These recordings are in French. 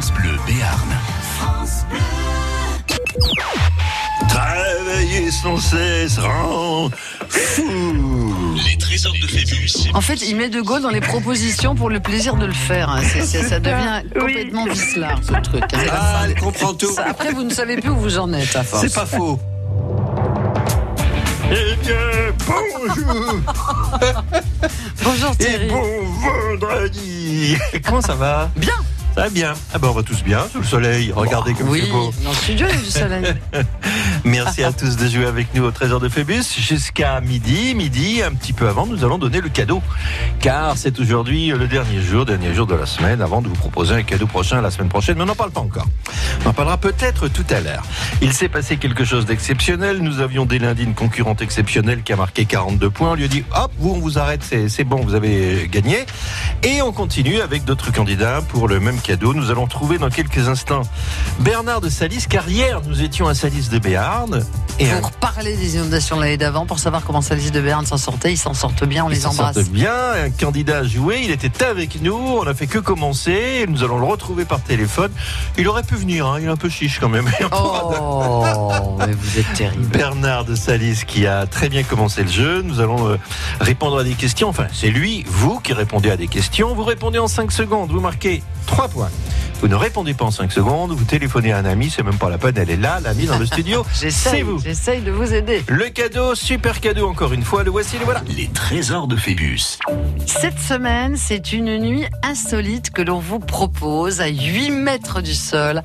France Bleu Béarn. France Travailler sans cesse rend fou. Les trésors de Phébus. En fait, il met de Gaulle dans les propositions pour le plaisir de le faire. hein. Ça devient complètement vicelard, ce truc. hein. Ah, elle comprend tout. Ça, Après, vous ne savez plus où vous en êtes, à force. C'est pas faux. Eh bien, bonjour Bonjour et Thierry. bon vendredi. Comment ça va? Bien. Va bien. Ah ben on va tous bien sous le soleil. Regardez comme Oui, c'est beau. dans le studio, du soleil. Merci à tous de jouer avec nous au Trésor de Phébus jusqu'à midi. Midi, un petit peu avant, nous allons donner le cadeau. Car c'est aujourd'hui le dernier jour, dernier jour de la semaine, avant de vous proposer un cadeau prochain la semaine prochaine. Mais on n'en parle pas encore. On en parlera peut-être tout à l'heure. Il s'est passé quelque chose d'exceptionnel. Nous avions dès lundi une concurrente exceptionnelle qui a marqué 42 points. On lui a dit, hop, vous, on vous arrête, c'est c'est bon, vous avez gagné. Et on continue avec d'autres candidats pour le même Nous allons trouver dans quelques instants Bernard de Salis, car hier, nous étions à Salis de Béarn. Et un Pour parler des inondations de l'année d'avant, pour savoir comment Salis de Berne s'en sortait, ils s'en sortent bien, on Ils les s'en embrasse. sortent bien, un candidat a joué, il était avec nous, on a fait que commencer, nous allons le retrouver par téléphone. Il aurait pu venir, hein, il est un peu chiche quand même. Oh, mais vous êtes terrible. Bernard de Salis qui a très bien commencé le jeu. Nous allons euh, répondre à des questions. Enfin, c'est lui, vous, qui répondez à des questions. Vous répondez en 5 secondes. Vous marquez 3 points. fois. Vous ne répondez pas en 5 secondes. Vous téléphonez à un ami. C'est même pas la peine. Elle est là, l'ami dans le studio. c'est J'essaye, vous. j'essaye de vous aider. Le cadeau, super cadeau encore une fois. Le voici, le voilà. Les trésors de Phébus. Cette semaine, c'est une nuit insolite que l'on vous propose à 8 mètres du sol,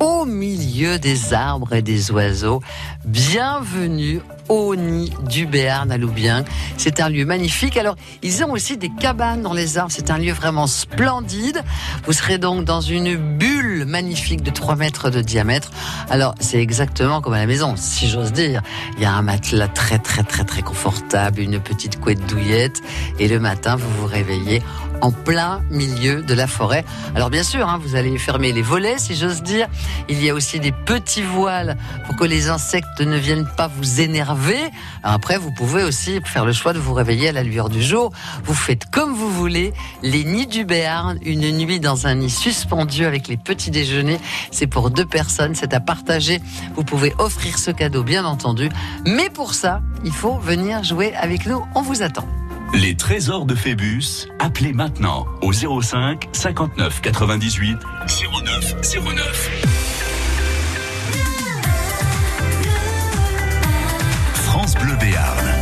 au milieu des arbres et des oiseaux. Bienvenue au nid du Béarn à Loubien. C'est un lieu magnifique. Alors, ils ont aussi des cabanes dans les arbres. C'est un lieu vraiment splendide. Vous serez donc dans une bulle magnifique de 3 mètres de diamètre. Alors, c'est exactement comme à la maison, si j'ose dire. Il y a un matelas très, très, très, très confortable, une petite couette douillette. Et le matin, vous vous réveillez en plein milieu de la forêt. Alors bien sûr, hein, vous allez fermer les volets, si j'ose dire. Il y a aussi des petits voiles pour que les insectes ne viennent pas vous énerver. Après, vous pouvez aussi faire le choix de vous réveiller à la lueur du jour. Vous faites comme vous voulez. Les nids du Béarn, une nuit dans un nid suspendu avec les petits déjeuners. C'est pour deux personnes, c'est à partager. Vous pouvez offrir ce cadeau, bien entendu. Mais pour ça, il faut venir jouer avec nous. On vous attend. Les trésors de Phébus. Appelez maintenant au 05 59 98 09 09. France Bleu Béarn.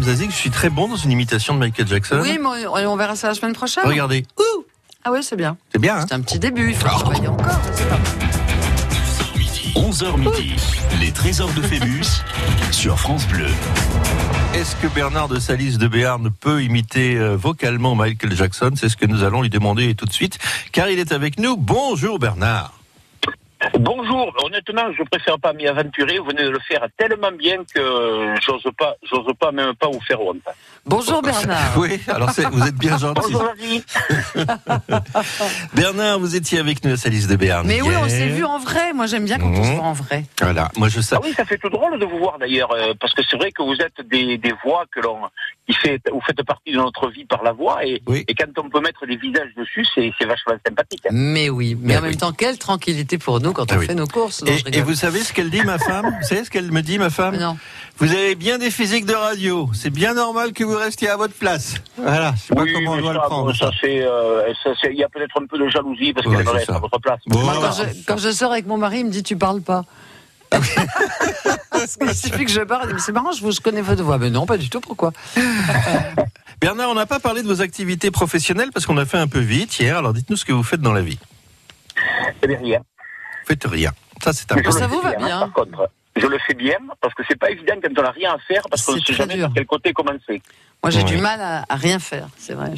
Que je suis très bon dans une imitation de Michael Jackson. Oui, mais on verra ça la semaine prochaine. Regardez. Ouh, Ah oui, c'est bien. c'est bien, hein C'est un petit début, il faut travailler encore. sais pas. 11h midi. Les trésors de Phébus sur France Bleu. Est-ce que Bernard de Salis de Béarn peut imiter euh, vocalement Michael Jackson? C'est ce que nous allons lui demander tout de suite, car il est avec nous. Bonjour Bernard. Bonjour, honnêtement, je préfère pas m'y aventurer. Vous venez de le faire tellement bien que j'ose pas, j'ose pas même pas vous faire honte. Bonjour Bernard. Oui, alors c'est- vous êtes bien gentil. Bonjour. Bernard, vous étiez avec nous à Salis de Béarn. Mais oui, on s'est vu en vrai. Moi, j'aime bien quand on se Mhm. voit en vrai. Voilà, moi je sais. Ah oui, ça fait tout drôle de vous voir d'ailleurs, euh, parce que c'est vrai que vous êtes des, des voix que l'on, qui fait, vous faites partie de notre vie par la voix, et, Oui. et quand on peut mettre des visages dessus, c'est, c'est vachement sympathique. hein. Mais oui, mais Mais en oui. même temps, quelle tranquillité pour nous quand on oui. fait nos courses. Non, je Et, vous savez ce qu'elle dit, ma femme Vous savez ce qu'elle me dit, ma femme Non. Vous avez bien des physiques de radio. C'est bien normal que vous restiez à votre place. Voilà, je sais pas Oui, comment on doit ça, le prendre. bon, ça, c'est, euh, ça, c'est- il y a peut-être un peu de jalousie parce Ouais, qu'elle reste ça. à votre place. Bon. Moi, quand, je, quand je sors avec mon mari, il me dit Tu parles pas. Parce qu'il suffit que je parle. c'est marrant, je, vous, je connais votre voix. Mais non, pas du tout. Pourquoi? Bernard, on n'a pas parlé de vos activités professionnelles parce qu'on a fait un peu vite hier. Alors dites-nous ce que vous faites dans la vie. Eh bien, rien. Faites rien. Ça, c'est important. Ça le vous fais va bien. Par contre, je le fais bien parce que c'est pas évident quand on n'a rien à faire parce qu'on ne sait jamais dur. par quel côté commencer. Moi, j'ai Ouais. du mal à, à rien faire. C'est vrai. Ouais,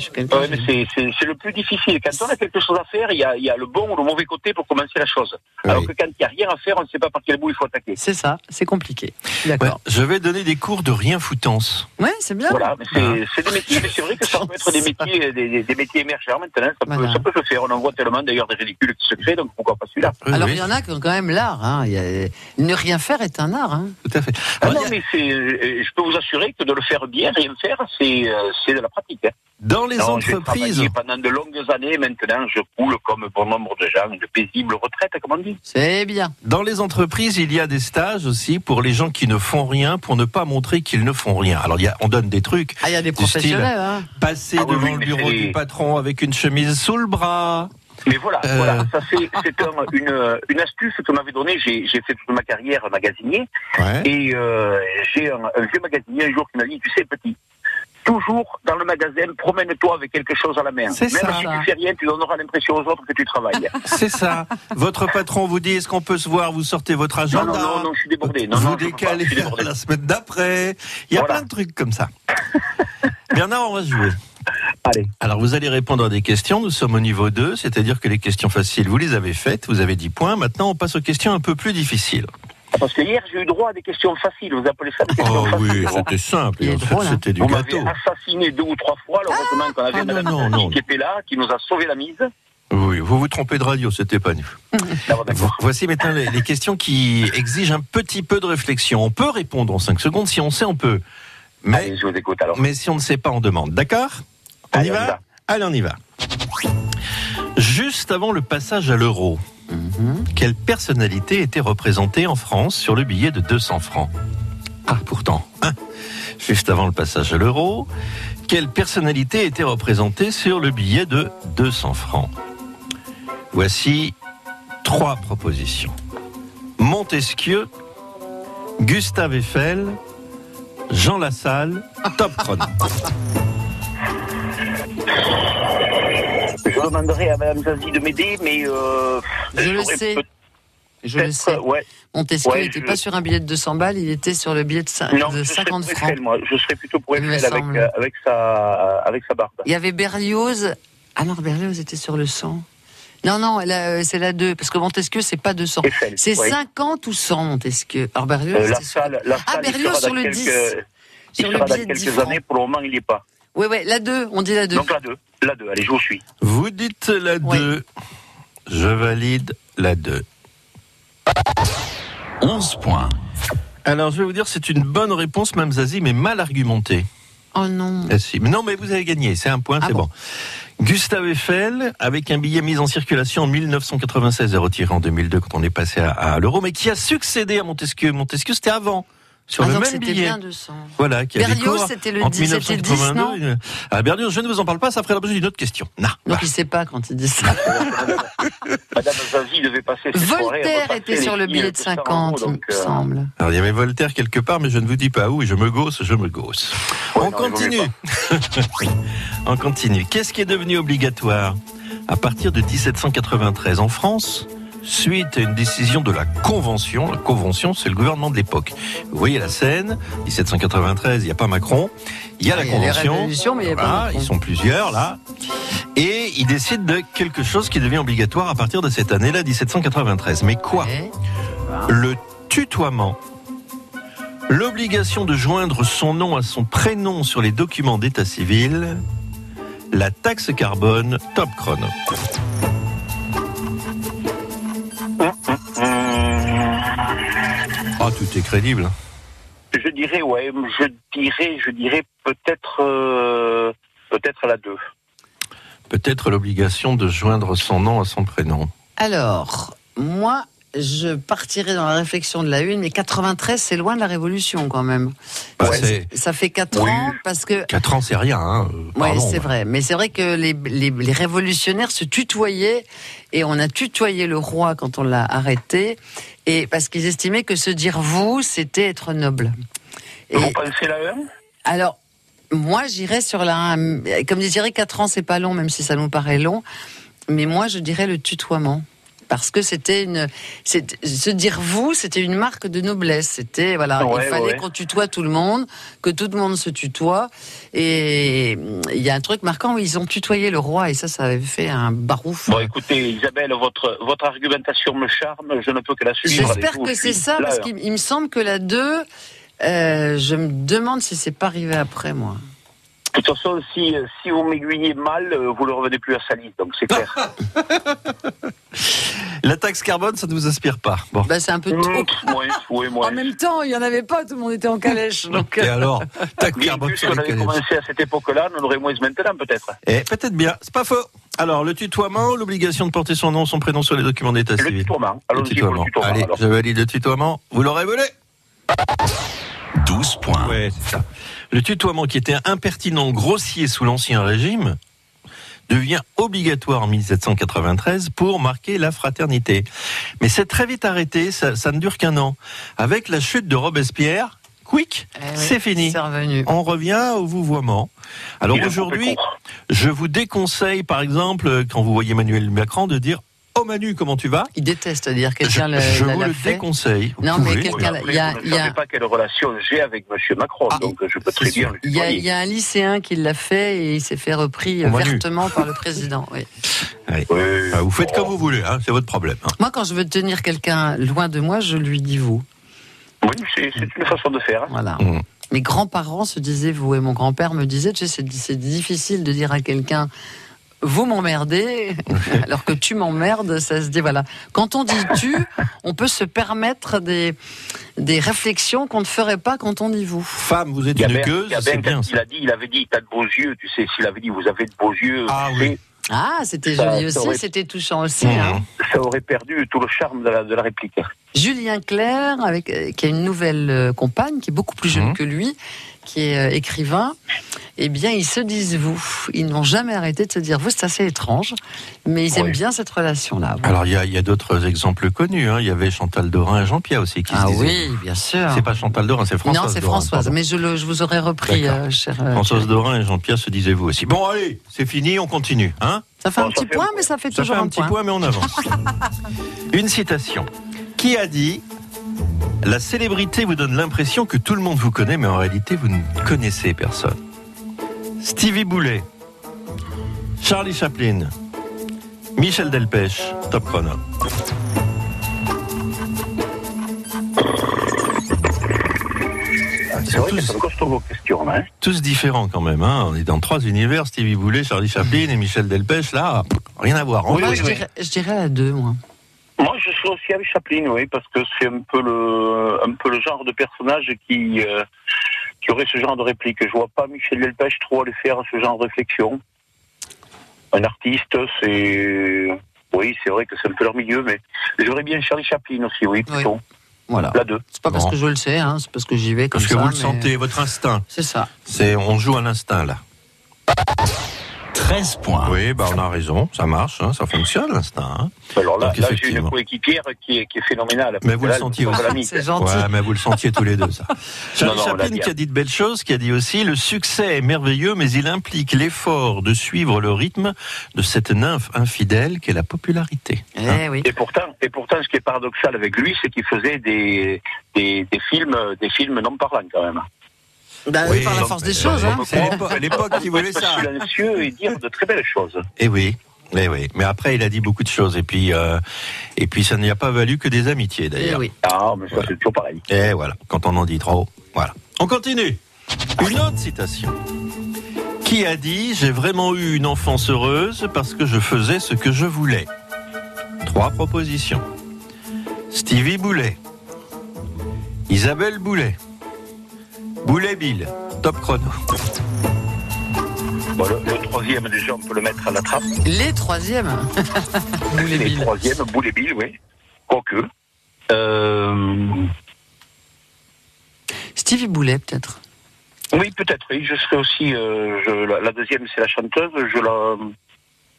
c'est, le plus difficile. Quand on a quelque chose à faire, il y a, il y a le bon ou le mauvais côté pour commencer la chose. Alors que quand il n'y a rien à faire, on ne sait pas par quel bout il faut attaquer. C'est ça. C'est compliqué. Ouais, D'accord. je vais donner des cours de rien foutance. Ouais, c'est bien. Voilà, mais c'est, des métiers, mais c'est vrai que ça peut être des métiers, des, des- des métiers émergents maintenant. Ça peut, Voilà. ça peut se faire. On en voit tellement d'ailleurs des ridicules qui se créent, donc pourquoi pas celui-là? Oui, Alors, oui, il y en a qui ont quand même l'art. Hein. Ne rien faire est un art. Hein. tout à fait. Ah non, a- mais euh, je peux vous assurer que de le faire bien, rien faire, c'est, euh, c'est de la pratique. hein. dans les Non, entreprises, travaillé pendant de longues années. Maintenant, je coule comme bon nombre de gens, de paisible retraite, comme on dit. C'est bien. dans les entreprises, il y a des stages aussi pour les gens qui ne font rien, pour ne pas montrer qu'ils ne font rien. Alors, il y a, on donne des trucs. Ah, il y a des style. professionnels. Hein. Passer Ah devant oui, le bureau du patron avec une chemise sous le bras. Mais voilà, Euh. voilà, ça c'est c'est un- une, une astuce que m'avait donnée. J'ai j'ai fait toute ma carrière magasinier Ouais. et euh, j'ai un, un vieux magasinier un jour qui m'a dit, tu sais petit, toujours dans le magasin, promène-toi avec quelque chose à la main. C'est Même ça. si tu fais rien, tu donneras l'impression aux autres que tu travailles. C'est ça. Votre patron vous dit est-ce qu'on peut se voir Vous sortez votre agenda. non, non, non, je suis débordé. Non, vous non, pas, décalez débordé. à la semaine d'après. Il y a Voilà. plein de trucs comme ça. Bernard, on va jouer. Allez. Alors, vous allez répondre à des questions. Nous sommes au niveau 2, c'est-à-dire que les questions faciles, vous les avez faites. Vous avez 10 points. Maintenant, on passe aux questions un peu plus difficiles. Ah, Parce que hier, j'ai eu droit à des questions faciles. Vous appelez ça des questions Oh faciles oui, c'était simple. Hein. C'était du Vous m'avez gâteau. assassiné deux ou trois fois. Alors, heureusement qu'on avait Ah, non, Madame non, non. qui était là, qui nous a sauvé la mise. Oui, vous vous trompez de radio, c'était pas nous. D'accord. Voici maintenant les, les questions qui exigent un petit peu de réflexion. On peut répondre en 5 secondes. Si on sait, on peut. Mais, Allez, je vous écoute alors. mais si on ne sait pas, on demande. D'accord? On, on y va? va. Allez, on y va. Juste avant le passage à l'euro, quelle personnalité était représentée en France sur le billet de 200 francs Ah, pourtant, hein. juste avant le passage à l'euro, quelle personnalité était représentée sur le billet de 200 francs Voici trois propositions. Montesquieu, Gustave Eiffel, Jean Lassalle, top chrono. Je demanderai à Madame Zazie de m'aider, mais euh, Je le sais. Je le sais. Ouais. Montesquieu Ouais, n'était je- pas sur un billet de 200 balles, il était sur le billet de, cin- Non, de je serais 50 pour francs. Eiffel, moi. Je serais plutôt pour Il Eiffel avec, euh, avec, sa, avec sa barbe. Il y avait Berlioz. Ah non, Berlioz était sur le 100. Non, non, euh, c'est la 2, parce que Montesquieu, c'est pas 200. Eiffel. C'est oui. 50 ou 100, Montesquieu. Alors Berlioz, Euh, la c'était sur... salle, la Ah, salle, il Berlioz sur le quelques, 10. il Sur le sera dans billet de 10 quelques francs. années. Pour le moment, il n'y est pas. Oui, oui, la 2, on dit la 2. Donc la 2. La 2, allez, je vous suis. Vous dites la Oui. 2. Je valide la 2. 11 points. Alors, je vais vous dire, c'est une bonne réponse, Mme Zazie, mais mal argumentée. Oh non. Eh si. Mais Non, mais vous avez gagné, c'est un point, Ah c'est bon. bon. Gustave Eiffel, avec un billet mis en circulation en 1996 et retiré en 2002 quand on est passé à, à l'euro, mais qui a succédé à Montesquieu? Montesquieu, c'était avant, sur Ah, le donc même c'était billet. bien 200. Voilà, qui Berlioz, c'était le entre 10, c'était 10, 1982. non Ah, Berlioz, je ne vous en parle pas, ça ferait l'objet d'une autre question. Non. Donc voilà. il sait pas quand il dit ça. Madame Zazie devait passer ses Voltaire était sur le billet de 200 euros, 50, il me euh, semble. Alors, il y avait Voltaire quelque part, mais je ne vous dis pas où, et je me gausse, je me gausse. Ouais, On non, continue. On continue. Qu'est-ce qui est devenu obligatoire? À partir de 1793 en France Suite à une décision de la Convention, la Convention, c'est le gouvernement de l'époque. Vous voyez la scène, 1793, il n'y a pas Macron, il y a la Ah, il y a Convention, révolutions, mais il y a Voilà, ils sont plusieurs là, et ils décident de quelque chose qui devient obligatoire à partir de cette année-là, 1793. Mais quoi le tutoiement. L'obligation de joindre son nom à son prénom sur les documents d'état civil. La taxe carbone top chrono. Tout est crédible. Je dirais, ouais, je dirais, je dirais peut-être, euh, peut-être la 2. Peut-être l'obligation de joindre son nom à son prénom. Alors, moi, je partirais dans la réflexion de la une, mais 93, c'est loin de la Révolution quand même. Bah, Ouais, Ça fait 4 Oui. ans parce que 4 ans, c'est rien. Hein. Oui, c'est vrai. Mais c'est vrai que les, les, les révolutionnaires se tutoyaient et on a tutoyé le roi quand on l'a arrêté et parce qu'ils estimaient que se dire vous, c'était être noble. Et Vous pensez la 1 alors, moi, j'irais sur la 1. Comme je dirais, 4 ans, c'est pas long, même si ça nous paraît long. Mais moi, je dirais le tutoiement. Parce que c'était une. Se dire vous, c'était une marque de noblesse. C'était. Voilà, Ouais, il fallait ouais. qu'on tutoie tout le monde, que tout le monde se tutoie. Et il y a un truc marquant où ils ont tutoyé le roi, et ça, ça avait fait un barouf. Bon, écoutez, Isabelle, votre, votre argumentation me charme, je ne peux que la suivre. J'espère que c'est ça, parce qu'il il me semble que la 2, euh, je me demande si c'est pas arrivé après, moi. De toute façon, si, si vous m'aiguillez mal, euh, vous ne revenez plus à Salis, donc c'est clair. La taxe carbone, ça ne vous inspire pas. Bon. Bah, c'est un peu Mmh, trop. moins. En même temps, il n'y en avait pas, tout le monde était en calèche. Donc, Et euh, alors, taxe carbone plus sur les avait calèches. commencé à cette époque-là, on aurait moins maintenant, peut-être. Eh, peut-être bien, c'est pas faux. Alors, le tutoiement, l'obligation de porter son nom, son prénom sur les documents d'état Le civil. tutoiement. Le Allons-y pour le tutoiement. tutoiement. Allez, alors. je valide le tutoiement. Vous l'aurez volé 12 points. Ouais, c'est ça. Le tutoiement qui était impertinent, grossier sous l'Ancien Régime, devient obligatoire en 1793 pour marquer la fraternité. Mais c'est très vite arrêté, ça, ça ne dure qu'un an. Avec la chute de Robespierre, quick, eh oui, c'est fini. C'est revenu. On revient au vouvoiement. Alors aujourd'hui, je vous déconseille, par exemple, quand vous voyez Emmanuel Macron, de dire Oh Manu, comment tu vas? Il déteste dire Je, quelqu'un le, je vous le fait. déconseille. Vous Non, mais Quelqu'un- après, il y a- vous il ne savez pas quelle relation j'ai avec M. Macron, Ah, donc je peux très bien le Il y, a, tutoyer. il y a un lycéen qui l'a fait et il s'est fait repris Manu. vertement par le président. Oui. Allez. Oui. Ah, Vous faites comme vous voulez, hein, c'est votre problème. hein. Moi, quand je veux tenir quelqu'un loin de moi, je lui dis vous. Oui, c'est une façon de faire. hein. Voilà. Mmh. Mes grands-parents se disaient vous et mon grand-père me disait, tu sais, c'est- c'est difficile de dire à quelqu'un vous m'emmerdez, alors que tu m'emmerdes, ça se dit voilà. Quand on dit tu, on peut se permettre des, des réflexions qu'on ne ferait pas quand on dit vous. Femme, vous êtes une gueuse, c'est bien. il a dit, il avait dit, t'as de beaux yeux, tu sais, s'il avait dit, vous avez de beaux yeux, Ah oui. Ah, c'était joli ça aussi, aurait- c'était touchant aussi. Mmh. hein. ça aurait perdu tout le charme de la, de la réplique. Julien Clerc, avec, euh, qui a une nouvelle euh, compagne, qui est beaucoup plus jeune Mhm. que lui, qui est euh, écrivain, eh bien, ils se disent vous. Ils n'ont jamais arrêté de se dire vous. C'est assez étrange, mais ils aiment bien cette relation-là. Alors, il y a, il y a d'autres exemples connus. hein. Il y avait Chantal Dorin et Jean-Pierre aussi qui ah se disaient. oui, bien sûr. C'est pas Chantal Dorin, c'est Françoise non, c'est Françoise, mais je, le, je vous aurais repris, euh, cher. euh, Françoise. Dorin et Jean-Pierre se disaient vous aussi. Bon, allez, c'est fini, on continue. Hein Ça fait Bon, un ça petit fait point, point. mais ça fait Ça toujours fait un un petit point. point, mais on avance. Une citation. Qui a dit La célébrité vous donne l'impression que tout le monde vous connaît, mais en réalité, vous ne connaissez personne. Stevie Boulet, Charlie Chaplin, Michel Delpech, top chrono. C'est vrai que tous- c'est costaud vos questions, hein. Tous différents quand même. Hein. On est dans trois univers Stevie Boulet, Charlie Chaplin et Michel Delpech. Là, rien à voir. Oui, Moi, oui, je, oui. dirais, je dirais la 2, moi. Chose aussi avec Chaplin, oui, parce que c'est un peu le, un peu le genre de personnage qui, euh, qui aurait ce genre de réplique. Je vois pas Michel Delpech trop aller faire ce genre de réflexion. Un artiste, c'est, oui, c'est vrai que c'est un peu leur milieu, mais j'aurais bien Charlie Chaplin aussi, oui, plutôt. Voilà. La deux. C'est pas parce que je le sais, hein, c'est parce que j'y vais comme Parce que ça. vous le sentez, votre instinct. C'est ça. C'est, on joue à l'instinct là. 13 points. Oui, bah on a raison, ça marche, hein, ça fonctionne l'instinct. hein. Alors là, Donc, là j'ai une coéquipière qui est, qui est phénoménale. Mais vous le sentiez aussi. C'est gentil. Ouais, mais vous le sentiez tous les deux, ça. L'a Chaplin qui a hein. dit de belles choses, qui a dit aussi le succès est merveilleux, mais il implique l'effort de suivre le rythme de cette nymphe infidèle qu'est la popularité. Hein Eh oui. Et pourtant, et pourtant, ce qui est paradoxal avec lui, c'est qu'il faisait des, des, des films, des films non parlants quand même. Bah oui, par la force des choses. Hein. C'est l'époque- l'époque qui voulait ça. Silencieux et dire de très belles choses. Eh oui. Eh oui, mais après il a dit beaucoup de choses et puis euh, et puis ça n'y a pas valu que des amitiés Eh d'ailleurs. oui. Ah, mais ça Voilà. c'est toujours pareil. Et voilà, quand on en dit trop, voilà. On continue. Une autre citation. Qui a dit J'ai vraiment eu une enfance heureuse parce que je faisais ce que je voulais Trois propositions. Stevie Boulet, Isabelle Boulet, Boulet Bill, top chrono. Bon, le, le troisième, déjà, on peut le mettre à la trappe. Les troisièmes. Les Les billes. troisième, Boulet Bill, oui. Quoique. Euh, Stevie Boulet, peut-être. oui, peut-être, oui. Je serais aussi. euh, je, la, la deuxième, c'est la chanteuse. Je la,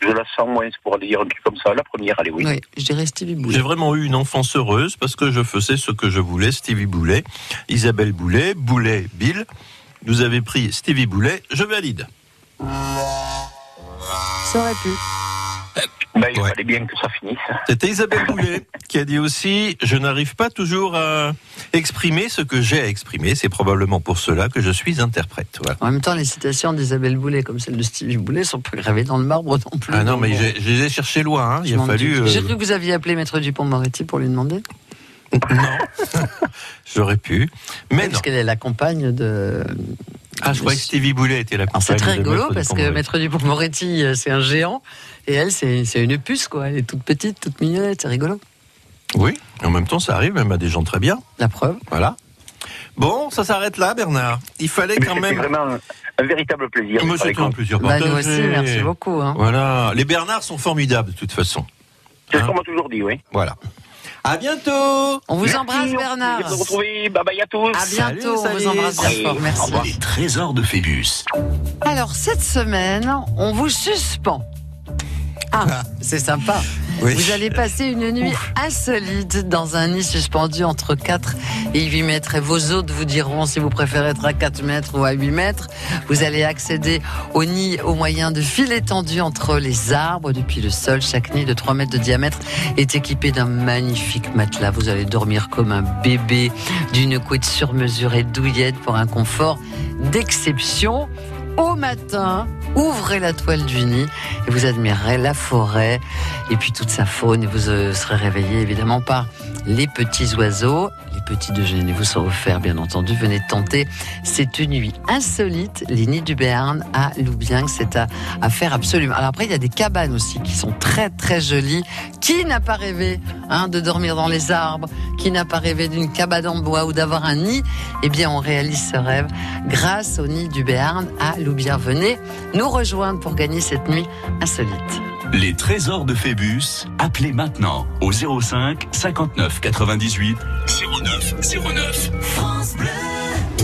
je la sens moins pour aller dire un truc comme ça. La première, allez, oui. Oui, je dirais Stevie Boulet. J'ai vraiment eu une enfance heureuse parce que je faisais ce que je voulais. Stevie Boulet, Isabelle Boulet, Boulet Bill. Vous avez pris Stevie Boulet, je valide. Ça aurait pu. Ben, il Ouais. fallait bien que ça finisse. C'était Isabelle Boulet qui a dit aussi Je n'arrive pas toujours à exprimer ce que j'ai à exprimer. C'est probablement pour cela que je suis interprète. Voilà. En même temps, les citations d'Isabelle Boulet, comme celle de Stevie Boulet, sont pas gravées dans le marbre non plus. Ah non, mais je les ai cherchés loin. hein. Il a fallu. euh, J'ai cru que vous aviez appelé Maître Dupont-Moretti pour lui demander. Non, j'aurais pu. Mais non. Parce qu'elle est la compagne de. Ah, je croyais que Stevie Boulet était la Alors c'est très compagne rigolo parce que. Maître Dupont-Moretti, euh, c'est un géant. Et elle, c'est une puce, quoi. Elle est toute petite, toute mignonnette. C'est rigolo. Oui, en même temps, ça arrive même à des gens très bien. La preuve. Voilà. Bon, ça s'arrête là, Bernard. Il fallait Mais quand même. vraiment un, véritable plaisir. c'était un plaisir Bah, nous aussi, merci beaucoup. hein. Voilà. Les Bernards sont formidables, de toute façon. C'est ce Hein qu'on m'a toujours dit, oui. Voilà. À bientôt On vous Merci, embrasse, Bernard. de vous retrouver. Bye bye à tous. À bientôt. Salut, on vous embrasse bien fort. Merci. Les trésors de Phébus. Alors, cette semaine, on vous suspend. Ah, c'est sympa. Oui. Vous allez passer une nuit insolite dans un nid suspendu entre 4 et 8 mètres. Et vos hôtes vous diront si vous préférez être à 4 mètres ou à 8 mètres. Vous allez accéder au nid au moyen de fils tendus entre les arbres depuis le sol. Chaque nid de 3 mètres de diamètre est équipé d'un magnifique matelas. Vous allez dormir comme un bébé d'une couette sur mesure et douillette pour un confort d'exception. Au matin, ouvrez la toile du nid et vous admirerez la forêt et puis toute sa faune vous euh, serez réveillé évidemment par les petits oiseaux. Les petits déjeuners vous sont offerts bien entendu. Venez tenter cette nuit insolite, les nids du Béarn à Loubieng. C'est à, faire absolument. Alors après, il y a des cabanes aussi qui sont très très jolies. Qui n'a pas rêvé hein, de dormir dans les arbres? Qui n'a pas rêvé d'une cabane en bois ou d'avoir un nid? Eh bien, on réalise ce rêve grâce au nid du Béarn à Loubieng. Venez nous rejoindre pour gagner cette nuit insolite. Les trésors de Phébus, appelez maintenant au 05 59 98 09 09. France Bleu.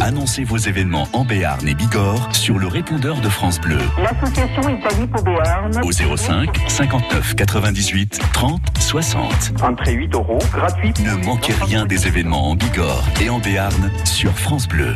Annoncez vos événements en Béarn et Bigorre sur le répondeur de France Bleu L'association Italie pour Béarn. au 05 59 98 30 60. Entrée 8 euros, gratuit. Ne manquez rien des événements en Bigorre et en Béarn sur France Bleu.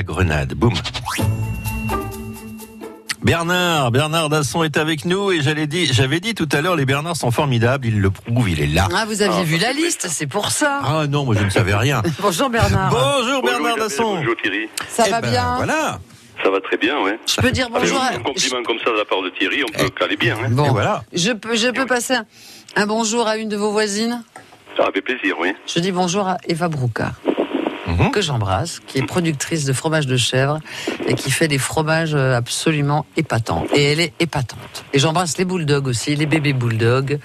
la Grenade. Boum. Bernard, Bernard Dasson est avec nous et j'allais dit, j'avais dit tout à l'heure, les Bernards sont formidables, il le prouve, il est là. Ah, vous aviez vu la liste, c'est pour ça. Ah non, moi je ne savais rien. Bonjour Bernard. Bonjour Bernard Bonjour, Dasson. Bonjour Thierry. Ça Eh va ben, bien Voilà. Ça va très bien, ouais. Je peux dire bonjour à... Un compliment comme ça de la part de Thierry, on peut caler bien. Hein. Bon, Et voilà. je peux, je peux passer un, un bonjour à une de vos voisines? Ça fait plaisir, oui. Je dis bonjour à Eva Broucard, Mhm. que j'embrasse, qui est productrice de fromage de chèvre et qui fait des fromages euh, absolument épatants. Et elle est épatante. Et j'embrasse les bulldogs aussi, les bébés bulldogs,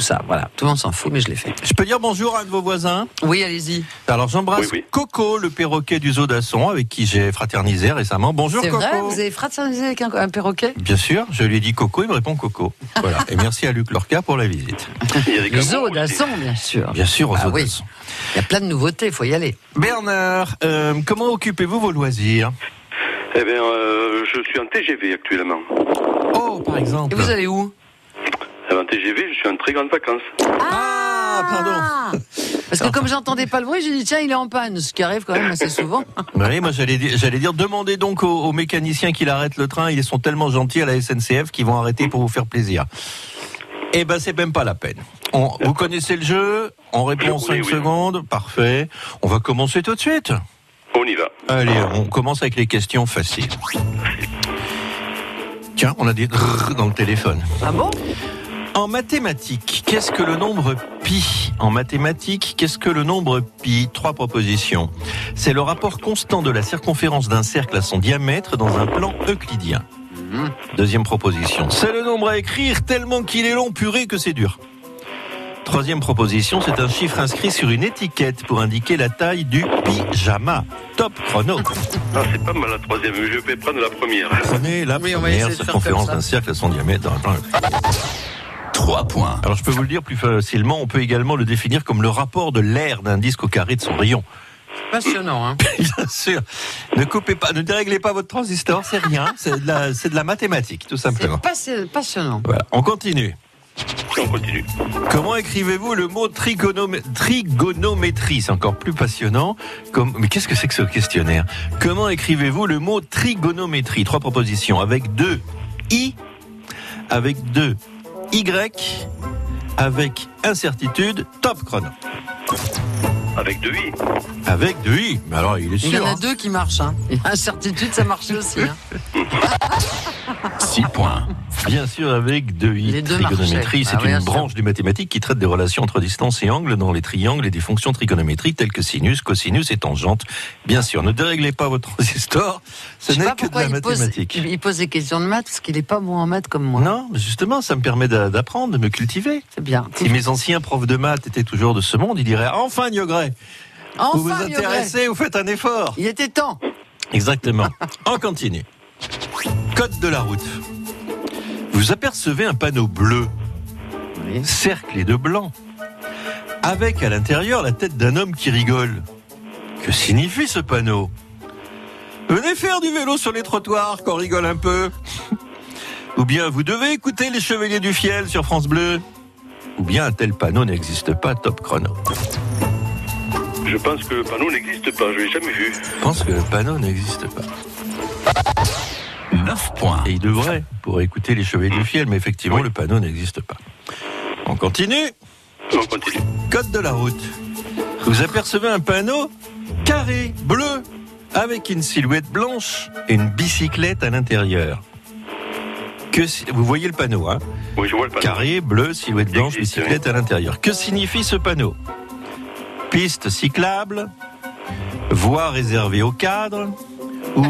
tout ça. Voilà, tout le monde s'en fout, mais je l'ai fait. Je peux dire bonjour à un de vos voisins Oui, allez-y. Alors j'embrasse Oui, oui. Coco, le perroquet du zoo d'Asson, avec qui j'ai fraternisé récemment. Bonjour C'est Coco. vrai, vous avez fraternisé avec un, un perroquet? Bien sûr, je lui ai dit Coco, il me répond Coco. Voilà. Et merci à Luc Lorca pour la visite. Il y a des Le zoo d'Asson, bien sûr. Bien sûr, au Ah zoo oui. d'Asson. Il y a plein de nouveautés, il faut y aller. Bernard, euh, comment occupez-vous vos loisirs? Eh bien, euh, je suis en TGV actuellement. Oh, par exemple. Et vous allez où? En TGV, je suis en très grande vacances. Ah, pardon. Parce que comme j'entendais pas le bruit, j'ai dit tiens, il est en panne, ce qui arrive quand même assez souvent. Oui, moi j'allais dire, j'allais dire, demandez donc aux, aux mécaniciens qu'il arrête le train. Ils sont tellement gentils à la SNCF qu'ils vont arrêter pour vous faire plaisir. Eh ben, c'est même pas la peine. On- vous connaissez le jeu On répond en Oui, 5 oui. secondes. Parfait. On va commencer tout de suite. On y va. Allez, on commence avec les questions faciles. Tiens, on a des drrr dans le téléphone. Ah bon? En mathématiques, qu'est-ce que le nombre pi En mathématiques, qu'est-ce que le nombre pi Trois propositions. C'est le rapport constant de la circonférence d'un cercle à son diamètre dans un plan euclidien. Deuxième proposition. C'est le nombre à écrire tellement qu'il est long, purée, que c'est dur. Troisième proposition, c'est un chiffre inscrit sur une étiquette pour indiquer la taille du pyjama. Top chrono. Ah, c'est pas mal la troisième, je vais prendre la première. Prenez la Oui, première circonférence d'un cercle à son diamètre dans un plan euclidien. 3 points. Alors je peux vous le dire plus facilement, on peut également le définir comme le rapport de l'air d'un disque au carré de son rayon. Passionnant, hein Bien sûr. Ne coupez pas, ne déréglez pas votre transistor, c'est rien, c'est de la, c'est de la mathématique, tout simplement. C'est passi- passionnant. Voilà, on continue. On continue. Comment écrivez-vous le mot trigonome- trigonométrie? C'est encore plus passionnant. Comme, mais qu'est-ce que c'est que ce questionnaire? Comment écrivez-vous le mot trigonométrie? Trois propositions. Avec deux i, avec deux y, avec incertitude. Top chrono. Avec deux i. Avec deux i. Mais alors, il est Il y sûr. en a hein. deux qui marchent. Hein. Incertitude, ça marche aussi. Hein. 6 points. Bien sûr, avec deux i. Les deux trigonométrie, marchaient. c'est Ah une branche du mathématique qui traite des relations entre distance et angle dans les triangles et des fonctions trigonométriques telles que sinus, cosinus et tangente. Bien sûr, ne déréglez pas votre transistor, ce n'est que de la il pose, mathématique. il pose des questions de maths parce qu'il est pas bon en maths comme moi. Non, justement, ça me permet d'a- d'apprendre, de me cultiver. C'est bien. Si mes anciens profs de maths étaient toujours de ce monde, ils diraient Enfin, Niogret, Enfin, vous vous intéressez, vous faites un effort. Il était temps. Exactement. On continue. Code de la route. Vous apercevez un panneau bleu, Oui. cerclé de blanc, avec à l'intérieur la tête d'un homme qui rigole. Que signifie ce panneau? Venez faire du vélo sur les trottoirs qu'on rigole un peu. Ou bien vous devez écouter les Chevaliers du Fiel sur France Bleu. Ou bien un tel panneau n'existe pas, top chrono. Je pense que le panneau n'existe pas, je l'ai jamais vu. Je pense que le panneau n'existe pas. 9 points. Et il devrait pour écouter les Chevaliers du Fiel, mais effectivement, Oui. le panneau n'existe pas. On continue. On continue. Code de la route. Vous apercevez un panneau carré, bleu, avec une silhouette blanche et une bicyclette à l'intérieur. Que si- vous voyez le panneau, hein? Oui, je vois le panneau. Carré, bleu, silhouette Il blanche, bicyclette à l'intérieur. Que signifie ce panneau? Piste cyclable, voie réservée aux cadres, ou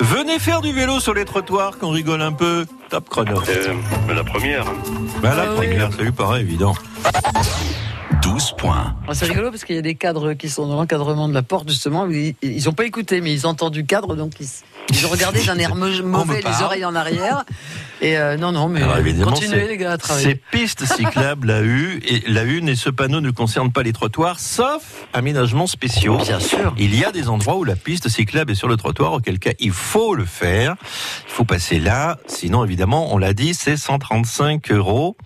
venez faire du vélo sur les trottoirs qu'on rigole un peu. Top chrono. Euh, mais la première. Bah là, Ah oui. première, ça lui paraît évident. 12 points. Ah, C'est rigolo parce qu'il y a des cadres qui sont dans l'encadrement de la porte justement. Ils ils ont pas écouté, mais ils ont entendu cadre, donc ils, ils ont regardé d'un air mauvais, les oreilles en arrière. Et euh, non, non, mais Alors, évidemment, continuez les gars à Ces travailler. pistes cyclables, la U, et la une et ce panneau ne concernent pas les trottoirs, sauf aménagements spéciaux. Bien sûr. Il y a des endroits où la piste cyclable est sur le trottoir, auquel cas il faut le faire. Il faut passer là. Sinon, évidemment, on l'a dit, c'est 135 euros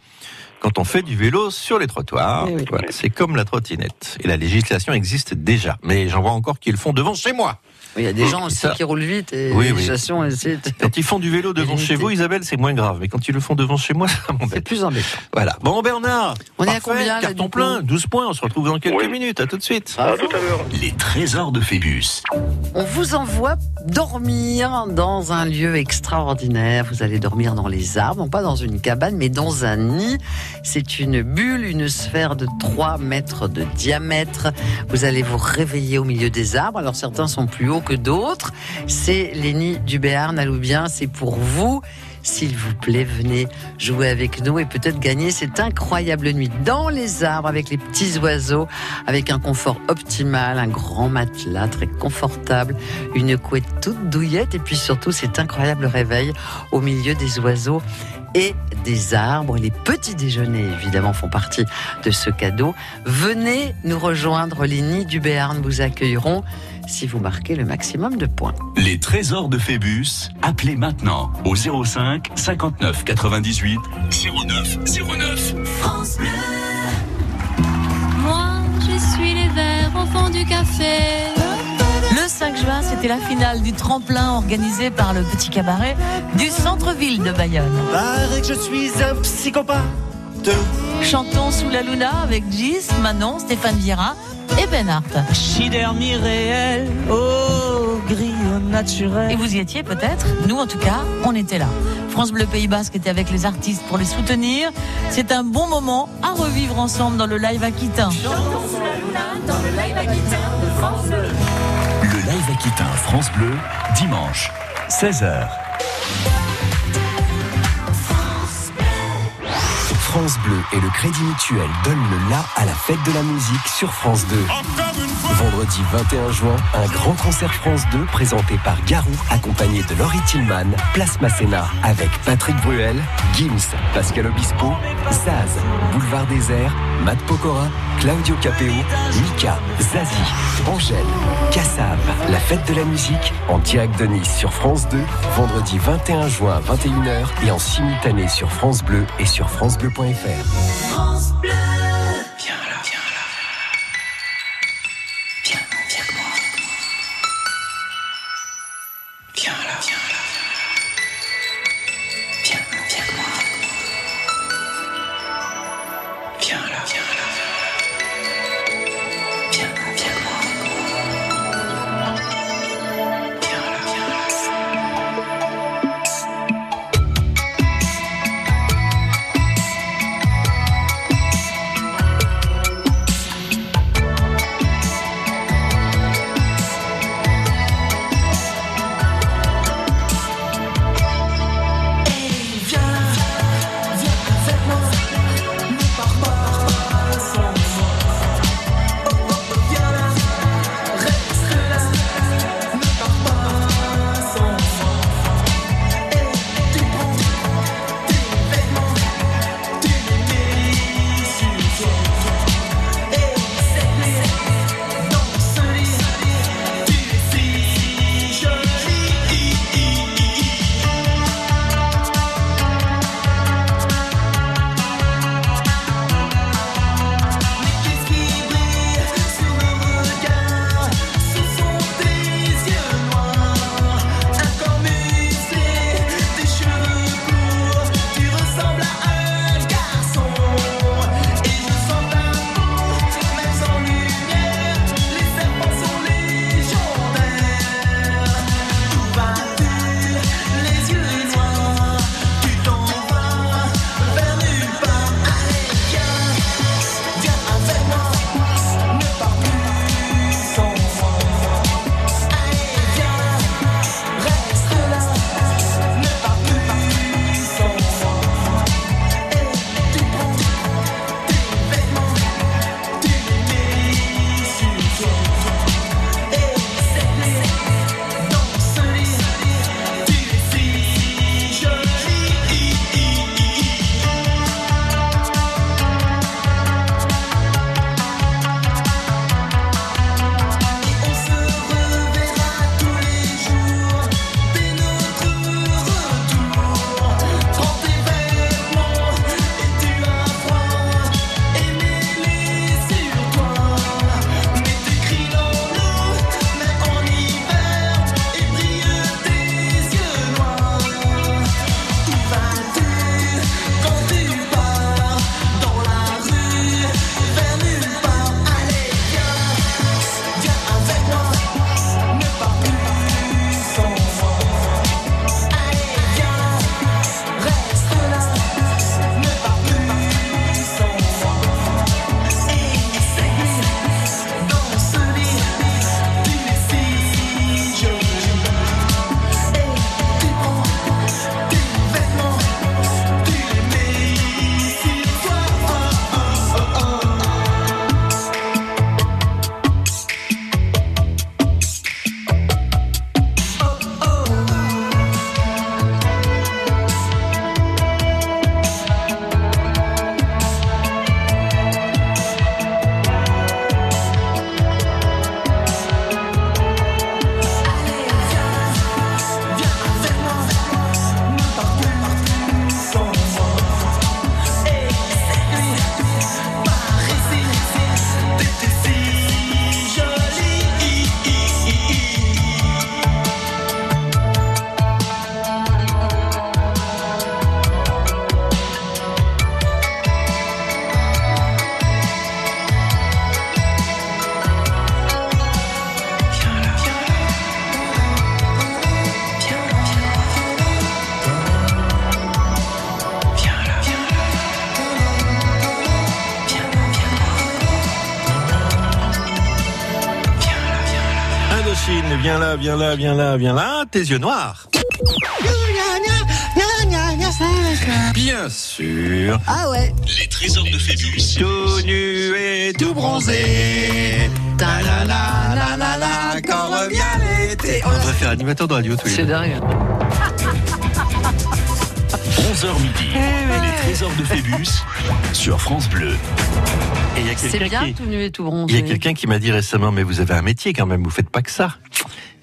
quand on fait du vélo sur les trottoirs. Eh oui. Voilà, c'est comme la trottinette. Et la législation existe déjà. Mais j'en vois encore qui le font devant chez moi. Il y a des gens aussi Ça- qui roulent vite et Oui, les oui. de- Quand ils font du vélo devant chez vous, Isabelle, c'est moins grave. Mais quand ils le font devant chez moi, ça C'est m'embête. plus embêtant. Voilà. Bon, Bernard. On est à parfait, combien, là, Carton coup plein, 12 points. On se retrouve dans quelques Oui. minutes. À tout de suite. À tout à l'heure. Les trésors de Phébus. On vous envoie dormir dans un lieu extraordinaire. Vous allez dormir dans les arbres, non pas dans une cabane, mais dans un nid. C'est une bulle, une sphère de 3 mètres de diamètre. Vous allez vous réveiller au milieu des arbres. Alors certains sont plus hauts que d'autres. C'est les nids du Béarn à Loubien. C'est pour vous. S'il vous plaît, venez jouer avec nous et peut-être gagner cette incroyable nuit dans les arbres avec les petits oiseaux, avec un confort optimal, un grand matelas très confortable, une couette toute douillette et puis surtout cet incroyable réveil au milieu des oiseaux et des arbres. Les petits déjeuners, évidemment, font partie de ce cadeau. Venez nous rejoindre. Les nids du Béarn vous accueilleront si vous marquez le maximum de points. Les trésors de Phébus. Appelez maintenant au 05 59 98 09 09. Moi, je suis les verts au fond du café. Le 5 juin, c'était la finale du tremplin organisé par le petit cabaret du centre-ville de Bayonne. Paraît que je suis un psychopathe. Chantons sous la luna avec Gis, Manon, Stéphane Vieira et Ben Hart. Chidermie réel, oh, gris naturel. Et vous y étiez peut-être? Nous, en tout cas, on était là. France Bleu Pays Basque était avec les artistes pour les soutenir. C'est un bon moment à revivre ensemble dans le live aquitain. Le live Aquitain France Bleu, dimanche, 16h. France Bleu et le Crédit Mutuel donnent le la à la fête de la musique sur France 2. Vendredi 21 juin, un grand concert France 2 présenté par Garou, accompagné de Laurie Tillman, Place Masséna, avec Patrick Bruel, Gims, Pascal Obispo, Zaz, Boulevard Désert, Matt Pokora, Claudio Capeo, Mika, Zazie, Angèle, Kassav. La fête de la musique en direct de Nice sur France 2, vendredi 21 juin à 21h et en simultané sur France Bleu et sur francebleu.fr. là, viens là, viens là, viens là. Tes yeux noirs. Bien sûr. Ah ouais. Les trésors de Phébus. Tout nu et tout bronzé. Ta la la la la la, quand revient l'été. On devrait faire animateur de radio tous les C'est dingue. 11h midi. Eh Les trésors de Phébus sur France Bleu. Et il y a C'est quelqu'un bien qui, tout nu et tout il y bronzé. a quelqu'un qui m'a dit récemment, mais vous avez un métier quand même, vous faites pas que ça.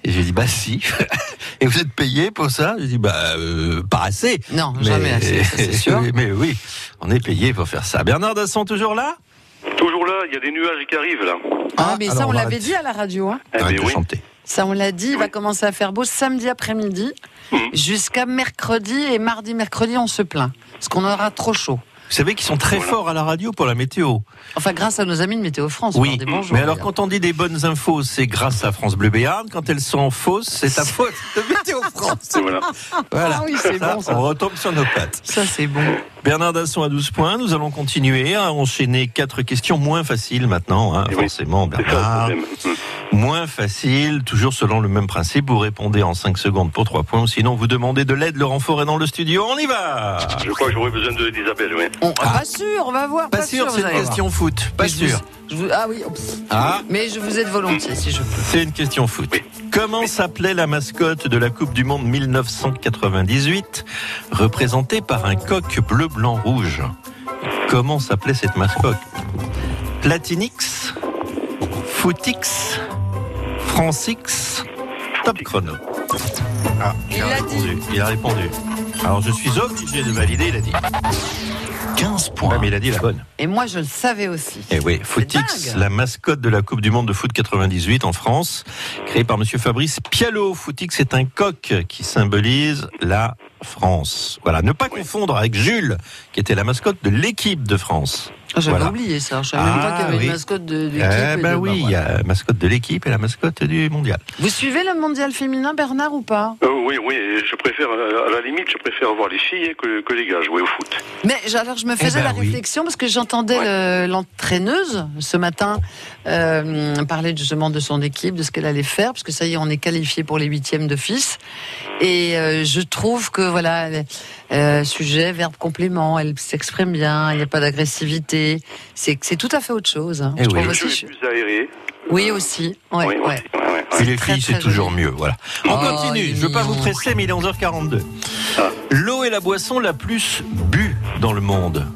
Et j'ai dit, bah si. Et vous êtes payé pour ça? J'ai dit, bah euh, pas assez. Non, jamais assez, c'est sûr. mais oui, on est payé pour faire ça. Bernard Dasson, toujours là? Toujours là, il y a des nuages qui arrivent là. Ah, mais alors ça, on va l'avait dit à la radio. Hein. Eh arrête ben de oui. chanter. Ça, on l'a dit, il va commencer à faire beau samedi après-midi Mhm. jusqu'à mercredi. Et mardi, mercredi, on se plaint. Parce qu'on aura trop chaud. Vous savez qu'ils sont très forts à la radio pour la météo. Enfin, grâce à nos amis de Météo France. Oui, mais alors quand on dit des bonnes infos, c'est grâce à France Bleu Béarn. Quand elles sont fausses, c'est ta faute de Météo France. Voilà. Voilà. Ah oui, c'est bon, ça. On retombe sur nos pattes. Ça, c'est bon. Bernard Dasson à 12 points. Nous allons continuer à enchaîner quatre questions moins faciles maintenant. hein, oui. forcément, ça Bernard. Moins facile, toujours selon le même principe. Vous répondez en 5 secondes pour 3 points. ou Sinon, vous demandez de l'aide. Laurent Forêt dans le studio. On y va Je crois que j'aurais besoin de- d'Isabelle, oui. On- Pas sûr, on va voir. Pas, sûr, c'est une question foot. Pas je sûr. vous- je vous- ah oui. pff. Ah. Mais je vous aide volontiers, si je peux. C'est une question foot. Comment s'appelait la mascotte de la Coupe du Monde 1998, représentée par un coq bleu, blanc, rouge Comment s'appelait cette mascotte Platinix Footix Francix Top chrono. Ah, il, Il a répondu. Il a répondu. Alors je suis obligé de valider, il a dit. 15 Ouais, points. mais il a dit la bonne. Et moi, je le savais aussi. Eh oui, Footix, la mascotte de la Coupe du Monde de foot 98 en France, créée par Monsieur Fabrice Pialot. Footix est un coq qui symbolise la France. Voilà, ne pas confondre avec Jules, qui était la mascotte de l'équipe de France. Ah, J'avais Voilà. oublié ça. Je savais même pas Ah, qu'il y avait oui. une mascotte de. Eh et ben de- oui, bah, il y voilà. a la mascotte de l'équipe et la mascotte du mondial. Vous suivez le mondial féminin, Bernard, ou pas? Euh, oui, oui, je préfère, euh, à la limite, je préfère voir les filles que, que les gars jouer au foot. Mais alors je me faisais ben la oui. réflexion parce que j'entendais le- l'entraîneuse ce matin euh, parler justement de son équipe, de ce qu'elle allait faire, parce que ça y est, on est qualifié pour les huitièmes de fils. Et euh, je trouve que voilà, euh, sujet, verbe, complément, elle s'exprime bien, il n'y a pas d'agressivité. C'est tout à fait autre chose. hein. Eh Je oui. trouve Le aussi, jeu je- est plus aéré. Oui aussi. Ouais, oui, ouais. aussi, ouais, ouais, ouais. Et les filles, c'est toujours joli. mieux. Voilà. On Oh, continue. il est Je ne veux pas vous presser, mais il est 11h42. Ah. L'eau est la boisson la plus bue dans le monde.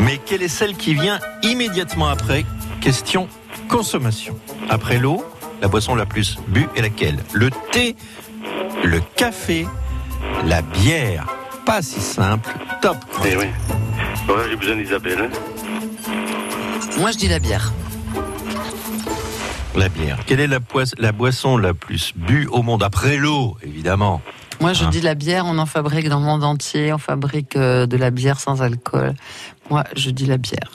Mais quelle est celle qui vient immédiatement après? Question consommation. Après l'eau, la boisson la plus bue est laquelle? Le thé, le café, la bière. Pas si simple. Top. Eh oui. J'ai besoin d'Isabelle. hein. Moi je dis la bière. La bière. Quelle est la, poisse- la boisson la plus bue au monde? Après l'eau, évidemment. Moi, je Ah. dis la bière, on en fabrique dans le monde entier, on fabrique euh, de la bière sans alcool. Moi, je dis la bière.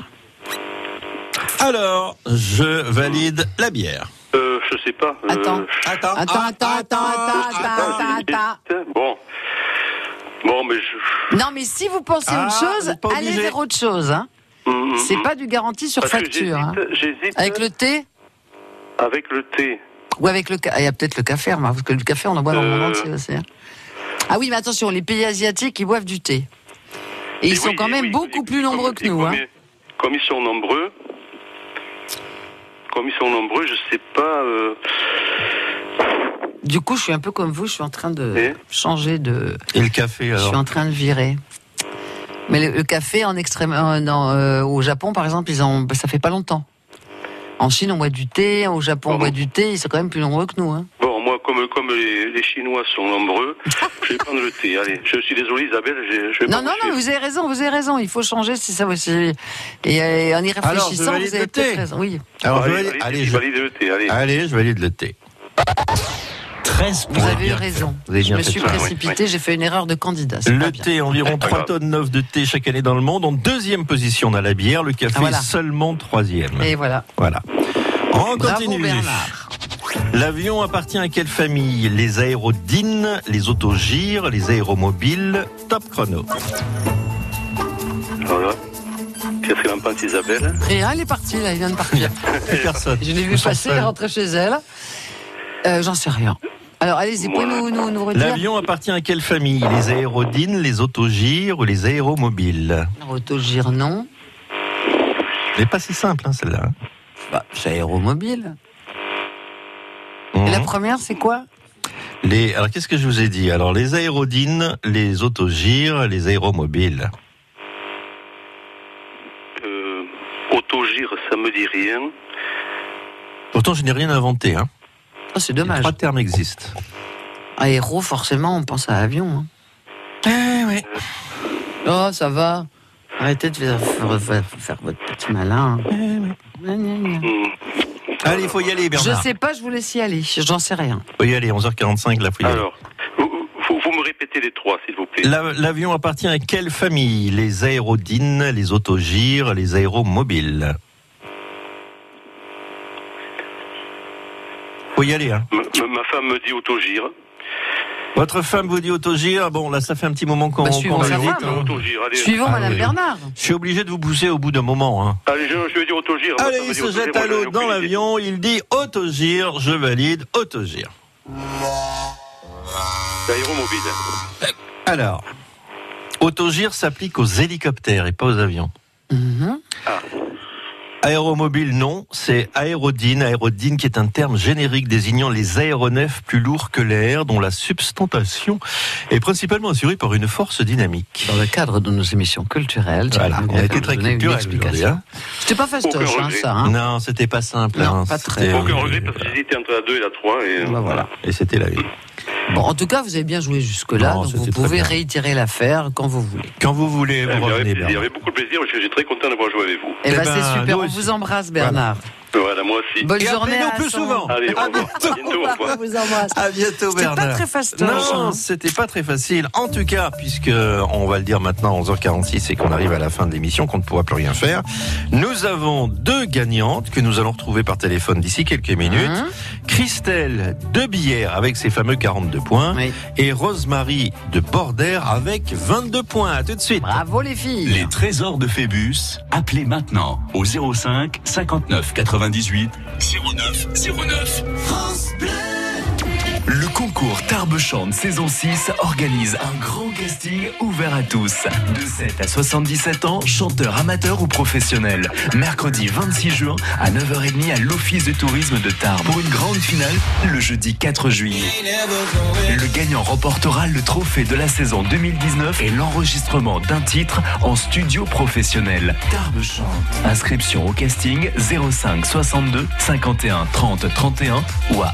Alors, je valide la bière. Euh, je sais pas. euh, Attends. Attends, Attends, ah, attends, attends, attends, attends, attends, attends. Bon. Bon, mais je. Non, mais si vous pensez Ah, autre chose, allez obligé. vers autre chose. Hein. Hum, hum, C'est hum. pas du garantie sur Parce facture. hein. Avec le thé avec le thé. ou avec le café Il y a peut-être le café, remarque, parce que le café, on en boit dans le monde Euh. entier aussi. hein. Ah oui, mais attention, les pays asiatiques, ils boivent du thé. Et ils Et sont oui, quand et même oui, beaucoup plus nombreux que nous. Comme, Hein. ils- comme ils sont nombreux, comme ils sont nombreux, je sais pas. euh, Du coup, je suis un peu comme vous, je suis en train de Et changer de... Et le café, Je alors suis en train de virer. Mais le, le café en extrême, euh, non, euh, au Japon, par exemple, ils ont, bah, ça fait pas longtemps. En Chine, on boit du thé. Au Japon, on boit du thé. Ils sont quand même plus nombreux que nous. Hein. Bon, moi, comme, comme les, les Chinois sont nombreux, je vais prendre le thé. Allez, je suis désolé, Isabelle, je, je vais Non, non, vous non, vous avez raison, vous avez raison. Il faut changer, c'est ça aussi. Et euh, en y Alors, je réfléchissant, valide vous avez le thé. peut-être raison. Oui. Alors, je allez, valide, allez, je je, valide le thé, allez. allez, je valide le thé. 13 Vous avez eu raison. Avez Je me suis ça, oui. précipité, j'ai fait une erreur de candidat. Le thé, environ Pas 3 grave. tonnes 9 de thé chaque année dans le monde. En deuxième position, on a la bière. Le café, Ah, voilà. seulement troisième. Et voilà. Voilà. On Bravo continue. Bernard. L'avion appartient à quelle famille? Les aérodynes, les autogires, les aéromobiles? Top chrono. Voilà. Qu'est-ce qu'elle en pense, Isabelle? Rien, elle est partie, là, il vient de partir. Plus personne. Je l'ai vu passer, seuls. rentrer chez elle. Euh, J'en sais rien. Alors, allez-y, pouvez nous, nous, nous redire L'avion appartient à quelle famille? Les aérodynes, les autogires ou les aéromobiles? Autogire, non. Elle n'est pas si simple, hein, celle-là. Bah, c'est aéromobile. Mhm. Et la première, c'est quoi? Les, alors, qu'est-ce que je vous ai dit? Alors, les aérodynes, les autogires, les aéromobiles. Euh, autogire, ça me dit rien. Pourtant, je n'ai rien inventé. Hein. Oh, C'est Les dommage. trois termes existent. Aéro, forcément, on pense à avion. hein. Oh, ça va. Arrêtez de faire, faire- faire- faire votre petit malin. Gna, gna, gna. Hmm. Allez, il faut y aller, Je Bernard. sais pas, je vous laisse y aller. J'en sais rien. faut y aller, 11h45, là, faut y aller. Alors, vous, me répétez les trois, s'il vous plaît. La- L'avion appartient à quelle famille? Les aérodynes, les autogires, les aéromobiles? Faut y aller, hein. Ma, ma- ma femme me dit autogire. Votre femme vous dit autogire Bon, là, ça fait un petit moment qu'on Bah, hésite, hein. Allez. Suivons Ah, Madame oui. Bernard. Je suis obligé de vous pousser au bout d'un moment. Hein. Allez, je, je vais dire autogire. Allez, il se jette à l'eau dans l'avion, il dit autogire, je valide, autogire. Aéromobile. Alors, autogire s'applique aux hélicoptères et pas aux avions. Mhm. Aéromobile, non, c'est aérodyne. Aérodyne qui est un terme générique désignant les aéronefs plus lourds que l'air, dont la substantation est principalement assurée par une force dynamique. Dans le cadre de nos émissions culturelles, Voilà, on a été très culturel. Hein. C'était pas fastoche, hein, ça. hein. Non, c'était pas simple. Non, hein, pas très. c'était- Aucun regret parce que j'hésitais entre la 2 et la 3. Et... Bah, voilà. Et c'était la une. Bon, en tout cas, vous avez bien joué jusque-là, donc vous pouvez réitérer l'affaire quand vous voulez. Quand vous voulez, vous Eh, revenez, Avec Bernard. avec beaucoup de plaisir. Je suis très content d'avoir joué avec vous. Eh Eh ben, ben, c'est super, on vous embrasse, Bernard. Voilà, moi aussi. Bonne Et journée. appelez-nous à plus son- souvent. Allez, au À revoir. À bientôt, au revoir. On vous embrasse. À bientôt, C'était pas Bernard. très fastoche, Non, c'était pas très facile. En tout cas, puisque on va le dire maintenant, 11h46, et qu'on arrive à la fin de l'émission, qu'on ne pourra plus rien faire, nous avons deux gagnantes que nous allons retrouver par téléphone d'ici quelques minutes. Hein Christelle de Bière avec ses fameux 42 points Oui. et Rosemary de Border avec 22 points. À tout de suite. Bravo les filles. Les trésors de Phébus, appelez maintenant au 05 59 98 09 09. Le concours Tarbes Chante saison 6 organise un grand casting ouvert à tous. De 7 à 77 ans, chanteurs amateurs ou professionnels. Mercredi 26 juin à 9h30 à l'Office de tourisme de Tarbes. Pour une grande finale, le jeudi 4 juillet. Le gagnant remportera le trophée de la saison 2019 et l'enregistrement d'un titre en studio professionnel. Tarbes Chante. Inscription au casting 05 62 51 30 31 ou à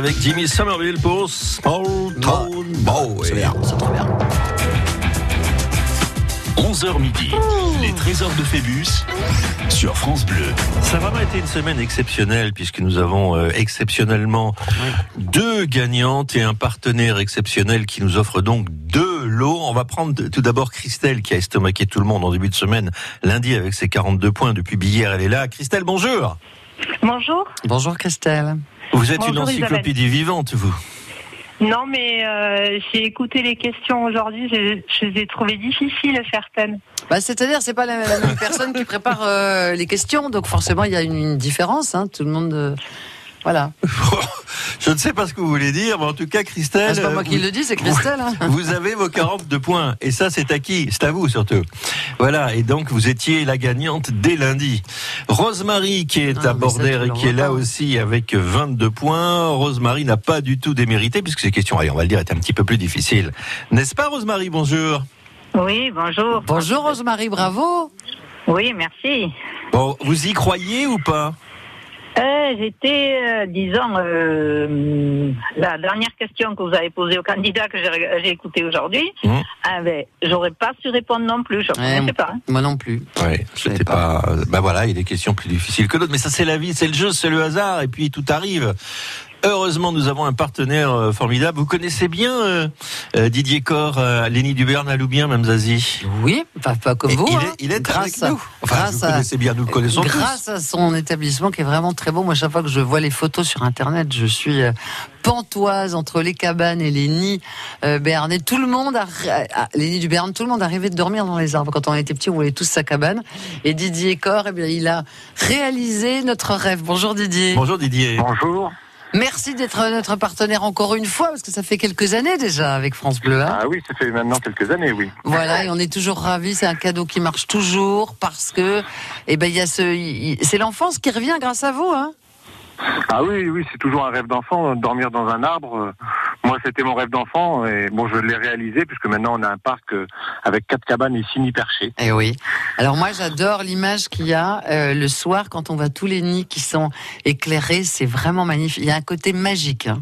avec Jimmy Somerville pour Small Town Boy. C'est bien. 11h midi, les trésors de Phébus sur France Bleu. Ça a vraiment été une semaine exceptionnelle puisque nous avons euh, exceptionnellement deux gagnantes et un partenaire exceptionnel qui nous offre donc deux lots. On va prendre tout d'abord Christelle qui a estomaqué tout le monde en début de semaine, lundi avec ses 42 points. Depuis hier, elle est là. Christelle, bonjour. Bonjour. Bonjour Christelle. Vous êtes une encyclopédie vivante, vous. Non, mais euh, j'ai écouté les questions aujourd'hui, je, je les ai trouvées difficiles certaines. Bah, C'est-à-dire, c'est pas la, la même personne qui prépare euh, les questions, donc forcément il y a une, une différence. Hein, tout le monde, euh, voilà. Je ne sais pas ce que vous voulez dire, mais en tout cas, Christelle. Ah, c'est pas euh, moi qui vous- le dis, c'est Christelle. hein. Vous avez vos 42 points. Et ça, c'est à qui C'est à vous, surtout. Voilà. Et donc, vous étiez la gagnante dès lundi. Rosemary, qui est Ah, à Bordère et qui est là pas. aussi avec 22 points. Rosemary n'a pas du tout démérité, puisque ces questions, allez, on va le dire, étaient un petit peu plus difficiles. N'est-ce pas, Rosemary? Bonjour. Oui, bonjour. Bonjour Rosemary, bravo. Oui, merci. Bon, vous y croyez ou pas? Euh, J'étais, euh, disons, euh, la dernière question que vous avez posée au candidat que j'ai écouté aujourd'hui, Mmh. ah ben, j'aurais pas su répondre non plus, je ne Ouais, pas. hein. Moi non plus. Oui, c'était pas. Bah voilà, il y a des questions plus difficiles que d'autres, mais ça c'est la vie, c'est le jeu, c'est le hasard, et puis tout arrive. Heureusement, nous avons un partenaire euh, formidable. Vous connaissez bien euh, euh, Didier Corr, euh, Lénie Duberne à Loubien, même Zazie Oui, pas, pas comme Et vous. il hein. est- il est grâce avec nous. Enfin, grâce vous connaissez bien, nous le connaissons Grâce à son établissement qui est vraiment très beau. Moi, chaque fois que je vois les photos sur Internet, je suis euh, pantoise entre les cabanes et les nids euh, béarnais. Tout le monde, a, a- les nids du Béarn, tout le monde arrivait de dormir dans les arbres. Quand on était petit, on voulait tous sa cabane. Et Didier Corr, eh bien, il a réalisé notre rêve. Bonjour Didier. Bonjour Didier. Bonjour. Merci d'être notre partenaire encore une fois, parce que ça fait quelques années déjà avec France Bleu. hein. Ah oui, ça fait maintenant quelques années, oui. Voilà, et on est toujours ravis. C'est un cadeau qui marche toujours parce que, eh ben, il y a ce, c'est l'enfance qui revient grâce à vous, hein. Ah oui, oui, c'est toujours un rêve d'enfant, euh, dormir dans un arbre. Euh, Moi, c'était mon rêve d'enfant et bon, je l'ai réalisé puisque maintenant on a un parc euh, avec quatre cabanes et six nids perchés. Eh oui. Alors moi, j'adore l'image qu'il y a euh, le soir quand on voit tous les nids qui sont éclairés. C'est vraiment magnifique. Il y a un côté magique. hein.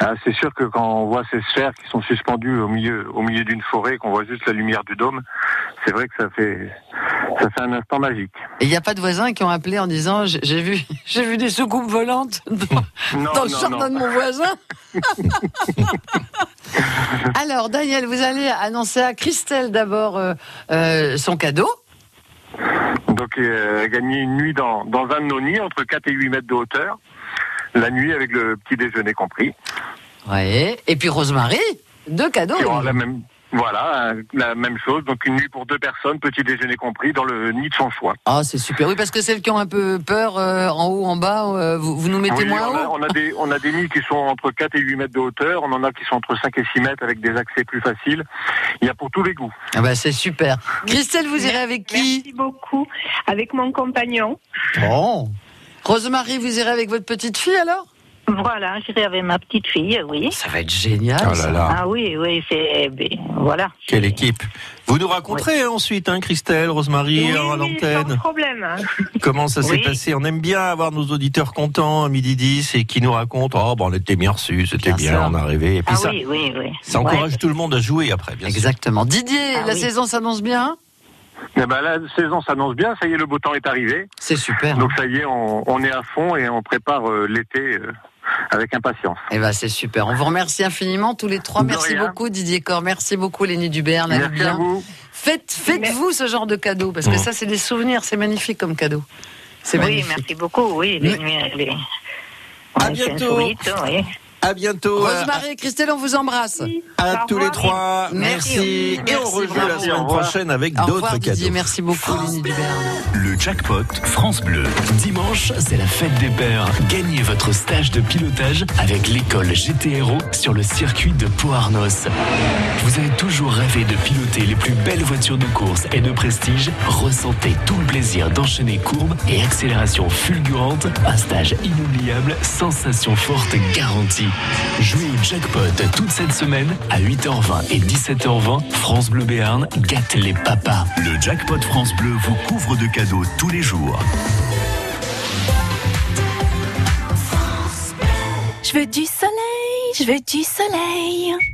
Ah, c'est sûr que quand on voit ces sphères qui sont suspendues au milieu, au milieu d'une forêt, qu'on voit juste la lumière du dôme, c'est vrai que ça fait, ça fait un instant magique. Et il n'y a pas de voisins qui ont appelé en disant j'ai vu, j'ai vu des soucoupes volantes dans, Non, dans le non, jardin non. de mon voisin. Alors Daniel, vous allez annoncer à Christelle d'abord euh, euh, son cadeau. Donc, euh, gagner une nuit dans, dans un de nos nids entre 4 et 8 mètres de hauteur. La nuit avec le petit déjeuner compris. Ouais. Et puis Rosemary, deux cadeaux. La même, voilà, la même chose. Donc, une nuit pour deux personnes, petit déjeuner compris, dans le nid de son choix. Ah, c'est super. Oui, parce que celles qui ont un peu peur, euh, en haut, en bas, euh, vous, vous nous mettez Oui, moins on, a, haut. on, a des, on a des nids qui sont entre 4 et 8 mètres de hauteur. On en a qui sont entre 5 et 6 mètres avec des accès plus faciles. Il y a pour tous les goûts. Ah bah, c'est super. Christelle, vous irez avec qui Merci beaucoup. Avec mon compagnon. Bon. Rosemary, vous irez avec votre petite fille alors? Voilà, j'irai avec ma petite fille, oui. Ça va être génial. Oh là là. Ah oui, oui, c'est. ben, Voilà. Quelle équipe. Vous nous raconterez hein, ensuite, hein, Christelle, Rosemary, Oui, à oui, sans l'antenne. problème. Comment ça s'est Oui. passé? On aime bien avoir nos auditeurs contents à midi 10 et qui nous racontent Oh, bon, on était bien reçus, c'était Bien on est arrivé. Et puis Ah ça, oui, oui, oui. ça encourage Ouais. tout le monde à jouer après, bien sûr. Exactement. Didier, Ah la oui. saison s'annonce bien? Eh ben, la saison s'annonce bien. Ça y est, le beau temps est arrivé. C'est super. Donc, ça y est, on, on est à fond et on prépare euh, l'été euh, avec impatience. Eh ben, c'est super. On vous remercie infiniment tous les trois. De Merci rien. beaucoup Didier Corr. Merci beaucoup Lénie. Allez Merci à bien. vous. Faites, faites-vous ce genre de cadeau parce que Mmh. ça, c'est des souvenirs. C'est magnifique comme cadeau. C'est Oui, magnifique. merci beaucoup, oui. Les les... À bientôt. oui. À bientôt. Rosemary et Christelle, on vous embrasse. à Au tous les trois. Merci. Merci. Et on Merci, rejoue la semaine prochaine avec d'autres Didier. cadeaux. Merci beaucoup. Le jackpot France Bleu. Dimanche, c'est la fête des pères. Gagnez votre stage de pilotage avec l'école GTRO sur le circuit de Pau-Arnos. Vous avez toujours rêvé de piloter les plus belles voitures de course et de prestige Ressentez tout le plaisir d'enchaîner courbes et accélération fulgurante. Un stage inoubliable, sensation forte garantie. Jouez au jackpot toute cette semaine à 8h20 et 17h20. France Bleu Béarn gâte les papas. Le jackpot France Bleu vous couvre de cadeaux tous les jours. Je Je veux du soleil, je veux du soleil.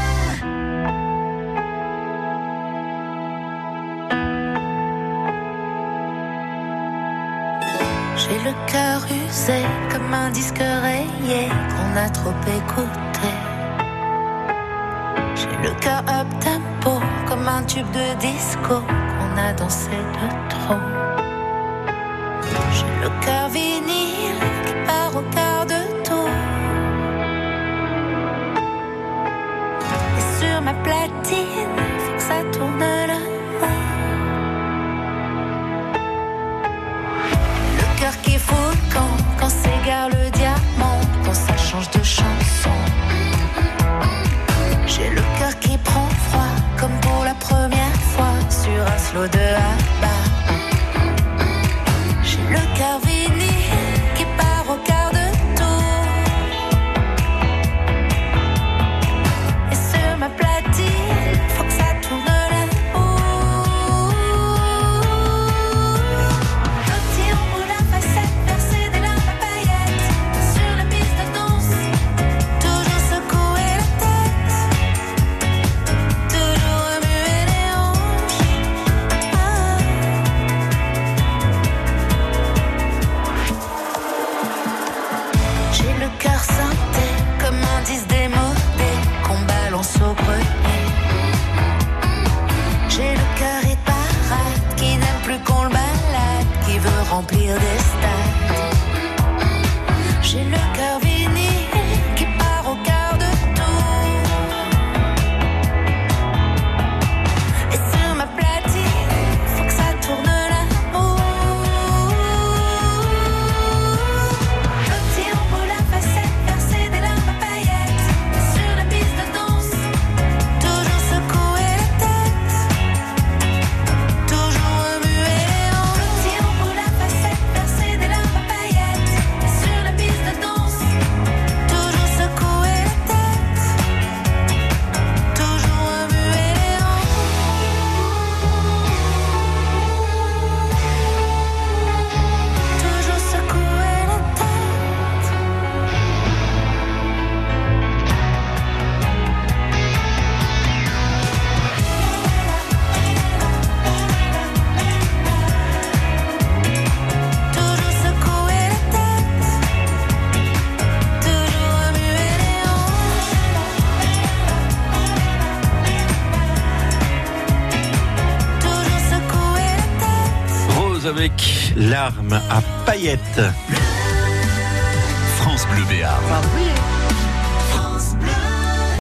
comme un disque rayé qu'on a trop écouté. J'ai le cœur up tempo comme un tube de disco qu'on a dansé de trop. J'ai le cœur vinyle qui part au quart de tour. Et sur ma platine, faut que ça tourne l'amour. Cœur qui fout camp quand s'égare le diamant, quand ça change de chanson. J'ai le cœur qui prend froid comme pour la première fois sur un slow de larmes